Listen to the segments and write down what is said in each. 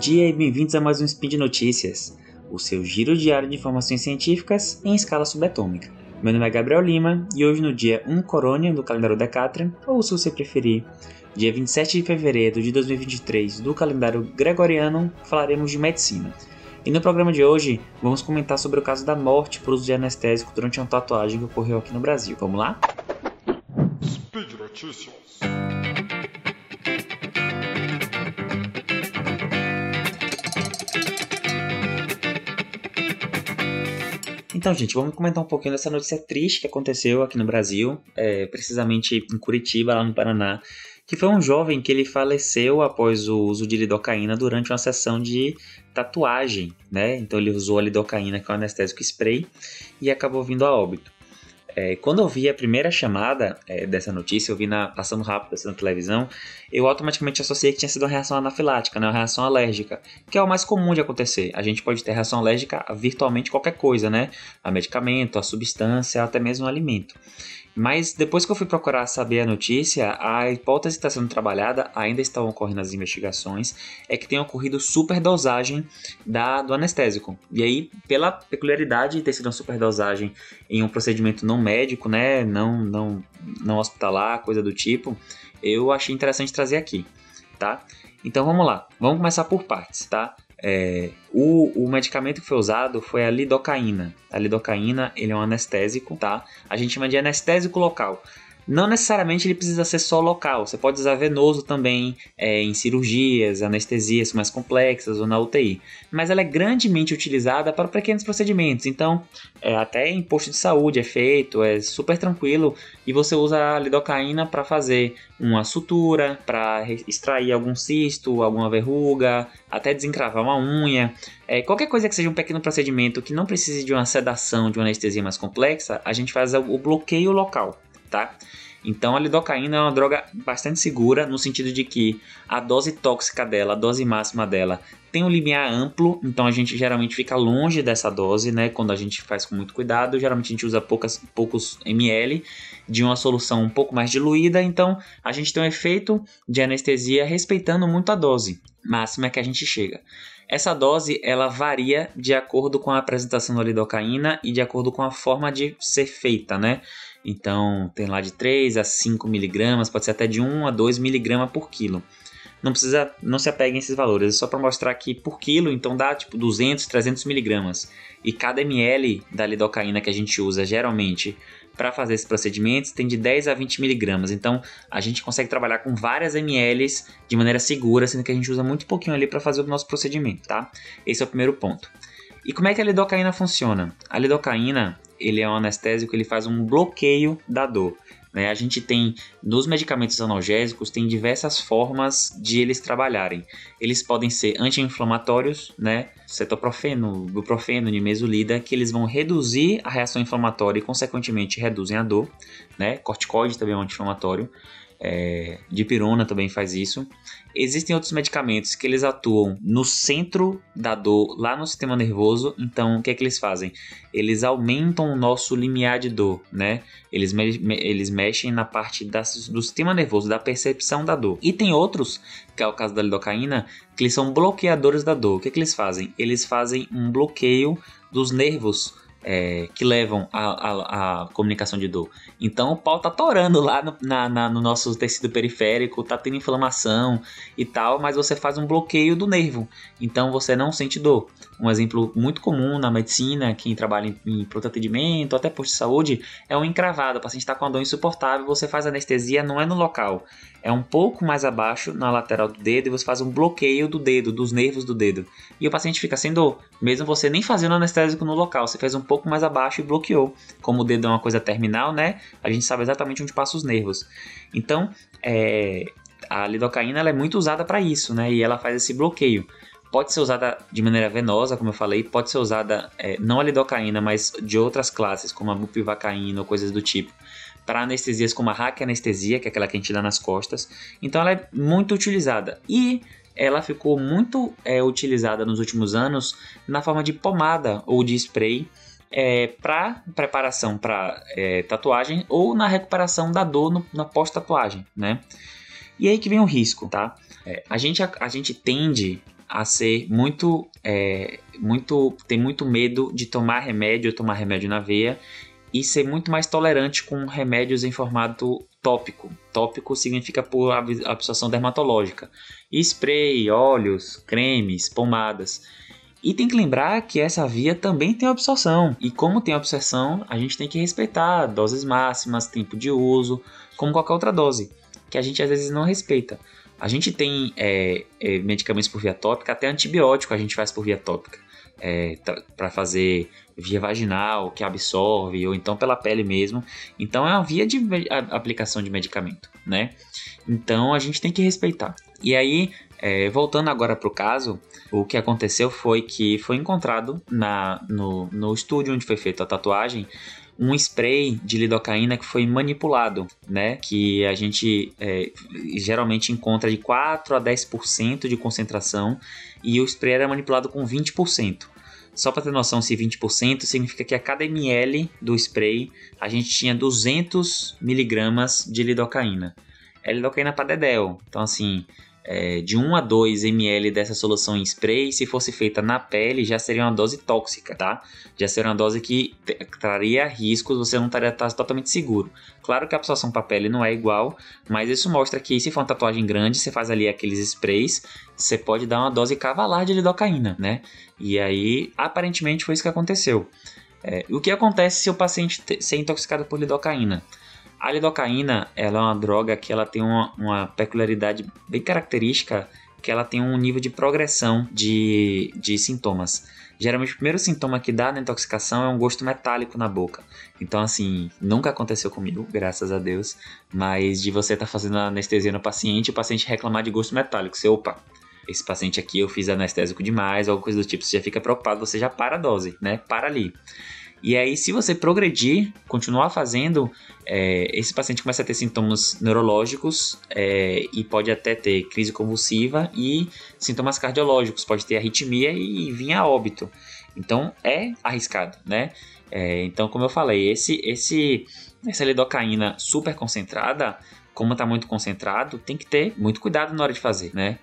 dia e bem-vindos a mais um Speed Notícias, o seu giro diário de informações científicas em escala subatômica. Meu nome é Gabriel Lima e hoje no dia 1 Corônia do calendário Decatrian, ou se você preferir, dia 27 de fevereiro de 2023 do calendário Gregoriano, falaremos de medicina. E no programa de hoje vamos comentar sobre o caso da morte por uso de anestésico durante uma tatuagem que ocorreu aqui no Brasil. Vamos lá? Speed Notícias. Então, gente, vamos comentar um pouquinho dessa notícia triste que aconteceu aqui no Brasil, é, precisamente em Curitiba, lá no Paraná, que foi um jovem que ele faleceu após o uso de lidocaína durante uma sessão de tatuagem, né? Então ele usou a lidocaína, que é um anestésico spray, e acabou vindo a óbito. É, quando eu vi a primeira chamada é, dessa notícia, eu vi na, passando rápido assim, na televisão, eu automaticamente associei que tinha sido uma reação anafilática, né, uma reação alérgica, que é o mais comum de acontecer. A gente pode ter reação alérgica a virtualmente qualquer coisa, né? A medicamento, a substância, até mesmo um alimento. Mas depois que eu fui procurar saber a notícia, a hipótese que está sendo trabalhada, ainda estão ocorrendo as investigações, é que tem ocorrido superdosagem da, do anestésico. E aí, pela peculiaridade de ter sido uma superdosagem em um procedimento não médico, né, não, não, não hospitalar, coisa do tipo, eu achei interessante trazer aqui, tá? Então vamos lá, vamos começar por partes, tá? É, o, o medicamento que foi usado foi a lidocaína. A lidocaína ele é um anestésico, tá? A gente chama de anestésico local. Não necessariamente ele precisa ser só local, você pode usar venoso também é, em cirurgias, anestesias mais complexas ou na UTI. Mas ela é grandemente utilizada para pequenos procedimentos, então é, até em posto de saúde é feito, é super tranquilo e você usa a lidocaína para fazer uma sutura, para extrair algum cisto, alguma verruga, até desencravar uma unha. É, qualquer coisa que seja um pequeno procedimento que não precise de uma sedação, de uma anestesia mais complexa, a gente faz o bloqueio local tá? Então a lidocaína é uma droga bastante segura no sentido de que a dose tóxica dela, a dose máxima dela, tem um limiar amplo, então a gente geralmente fica longe dessa dose, né? Quando a gente faz com muito cuidado, geralmente a gente usa poucas, poucos ml de uma solução um pouco mais diluída, então a gente tem um efeito de anestesia respeitando muito a dose máxima que a gente chega. Essa dose ela varia de acordo com a apresentação da lidocaína e de acordo com a forma de ser feita, né? Então, tem lá de 3 a 5 miligramas, pode ser até de 1 a 2 miligramas por quilo. Não precisa, não se apeguem a esses valores, é só para mostrar que por quilo, então dá tipo 200, 300 miligramas. E cada ml da lidocaína que a gente usa geralmente para fazer esses procedimentos tem de 10 a 20 miligramas. Então a gente consegue trabalhar com várias ml de maneira segura, sendo que a gente usa muito pouquinho ali para fazer o nosso procedimento, tá? Esse é o primeiro ponto. E como é que a lidocaína funciona? A lidocaína ele é um anestésico, ele faz um bloqueio da dor. Né? A gente tem, nos medicamentos analgésicos, tem diversas formas de eles trabalharem. Eles podem ser anti-inflamatórios, né? cetoprofeno, buprofeno, nimesulida, que eles vão reduzir a reação inflamatória e, consequentemente, reduzem a dor. Né? Corticoide também é um anti-inflamatório é, dipirona também faz isso. Existem outros medicamentos que eles atuam no centro da dor, lá no sistema nervoso. Então, o que é que eles fazem? Eles aumentam o nosso limiar de dor, né? Eles, me eles mexem na parte da, do sistema nervoso, da percepção da dor. E tem outros, que é o caso da lidocaína, que eles são bloqueadores da dor. O que é que eles fazem? Eles fazem um bloqueio dos nervos é, que levam à comunicação de dor. Então o pau tá torando lá no, na, na, no nosso tecido periférico, tá tendo inflamação e tal, mas você faz um bloqueio do nervo, então você não sente dor. Um exemplo muito comum na medicina, quem trabalha em, em pronto atendimento, até posto de saúde, é um encravado. O paciente está com uma dor insuportável, você faz anestesia, não é no local, é um pouco mais abaixo na lateral do dedo e você faz um bloqueio do dedo, dos nervos do dedo. E o paciente fica sem dor, mesmo você nem fazendo anestésico no local, você fez um pouco mais abaixo e bloqueou. Como o dedo é uma coisa terminal, né? A gente sabe exatamente onde passam os nervos. Então, é, a lidocaína é muito usada para isso, né? E ela faz esse bloqueio. Pode ser usada de maneira venosa, como eu falei, pode ser usada é, não a lidocaína, mas de outras classes, como a bupivacaína ou coisas do tipo para anestesias como a raquianestesia, que é aquela que a gente dá nas costas. Então ela é muito utilizada. E ela ficou muito é, utilizada nos últimos anos na forma de pomada ou de spray é, para preparação para é, tatuagem ou na recuperação da dor no, na pós-tatuagem, né? E aí que vem o risco, tá? É, a, gente, a, a gente tende a ser muito, é, muito, tem muito medo de tomar remédio, tomar remédio na veia e ser muito mais tolerante com remédios em formato tópico. Tópico significa por absorção dermatológica. Spray, óleos, cremes, pomadas. E tem que lembrar que essa via também tem absorção. E como tem absorção, a gente tem que respeitar doses máximas, tempo de uso, como qualquer outra dose, que a gente às vezes não respeita. A gente tem é, é, medicamentos por via tópica, até antibiótico a gente faz por via tópica. É, para fazer via vaginal, que absorve, ou então pela pele mesmo. Então é uma via de aplicação de medicamento, né? Então a gente tem que respeitar. E aí, é, voltando agora para o caso, o que aconteceu foi que foi encontrado na, no, no estúdio onde foi feita a tatuagem um spray de lidocaína que foi manipulado, né? Que a gente é, geralmente encontra de 4 a 10% de concentração e o spray era manipulado com 20%. Só para ter noção, se 20% significa que a cada ml do spray a gente tinha 200 miligramas de lidocaína. É lidocaína para dedéu. Então, assim, é, de 1 a 2 ml dessa solução em spray, se fosse feita na pele, já seria uma dose tóxica, tá? Já seria uma dose que traria riscos, você não estaria tá totalmente seguro. Claro que a absorção para a pele não é igual, mas isso mostra que se for uma tatuagem grande, você faz ali aqueles sprays, você pode dar uma dose cavalar de lidocaína, né? E aí, aparentemente, foi isso que aconteceu. É, o que acontece se o paciente ser intoxicado por lidocaína? A lidocaína ela é uma droga que ela tem uma, uma peculiaridade bem característica, que ela tem um nível de progressão de, de sintomas. Geralmente o primeiro sintoma que dá na intoxicação é um gosto metálico na boca. Então, assim, nunca aconteceu comigo, graças a Deus, mas de você estar tá fazendo anestesia no paciente o paciente reclamar de gosto metálico. Você, opa, esse paciente aqui eu fiz anestésico demais, alguma coisa do tipo, você já fica preocupado, você já para a dose, né? Para ali. E aí, se você progredir, continuar fazendo, é, esse paciente começa a ter sintomas neurológicos é, e pode até ter crise convulsiva e sintomas cardiológicos, pode ter arritmia e vir a óbito. Então, é arriscado, né? É, então, como eu falei, esse, esse, essa lidocaína super concentrada, como está muito concentrado, tem que ter muito cuidado na hora de fazer, né?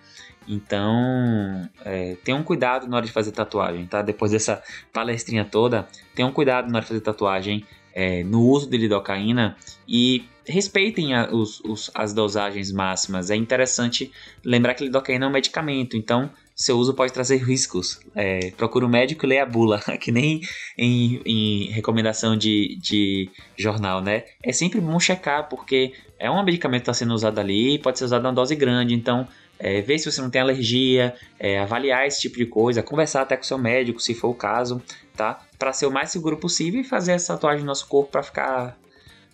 Então, é, tenham cuidado na hora de fazer tatuagem, tá? Depois dessa palestrinha toda, tenham cuidado na hora de fazer tatuagem é, no uso de lidocaína e respeitem a, os, os, as dosagens máximas. É interessante lembrar que lidocaína é um medicamento, então seu uso pode trazer riscos. É, procure um médico e leia a bula, que nem em, em recomendação de, de jornal, né? É sempre bom checar, porque é um medicamento que está sendo usado ali, pode ser usado em uma dose grande, então é, ver se você não tem alergia, é, avaliar esse tipo de coisa, conversar até com seu médico, se for o caso, tá? Para ser o mais seguro possível e fazer essa tatuagem no nosso corpo para ficar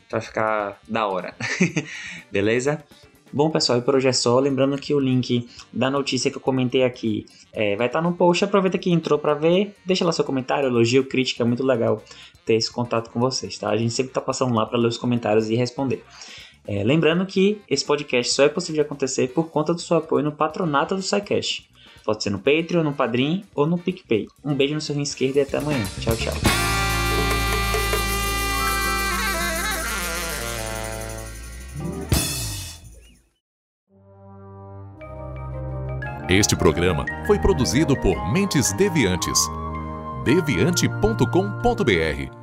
para ficar da hora. Beleza? Bom, pessoal, e por hoje é só. Lembrando que o link da notícia que eu comentei aqui é, vai estar tá no post. Aproveita que entrou para ver, deixa lá seu comentário, elogio, crítica. É muito legal ter esse contato com vocês, tá? A gente sempre tá passando lá para ler os comentários e responder. É, lembrando que esse podcast só é possível de acontecer por conta do seu apoio no patronato do SciCast. Pode ser no Patreon, no Padrim ou no PicPay. Um beijo no seu rim esquerdo e até amanhã. Tchau, tchau. Este programa foi produzido por Mentes Deviantes. deviante.com.br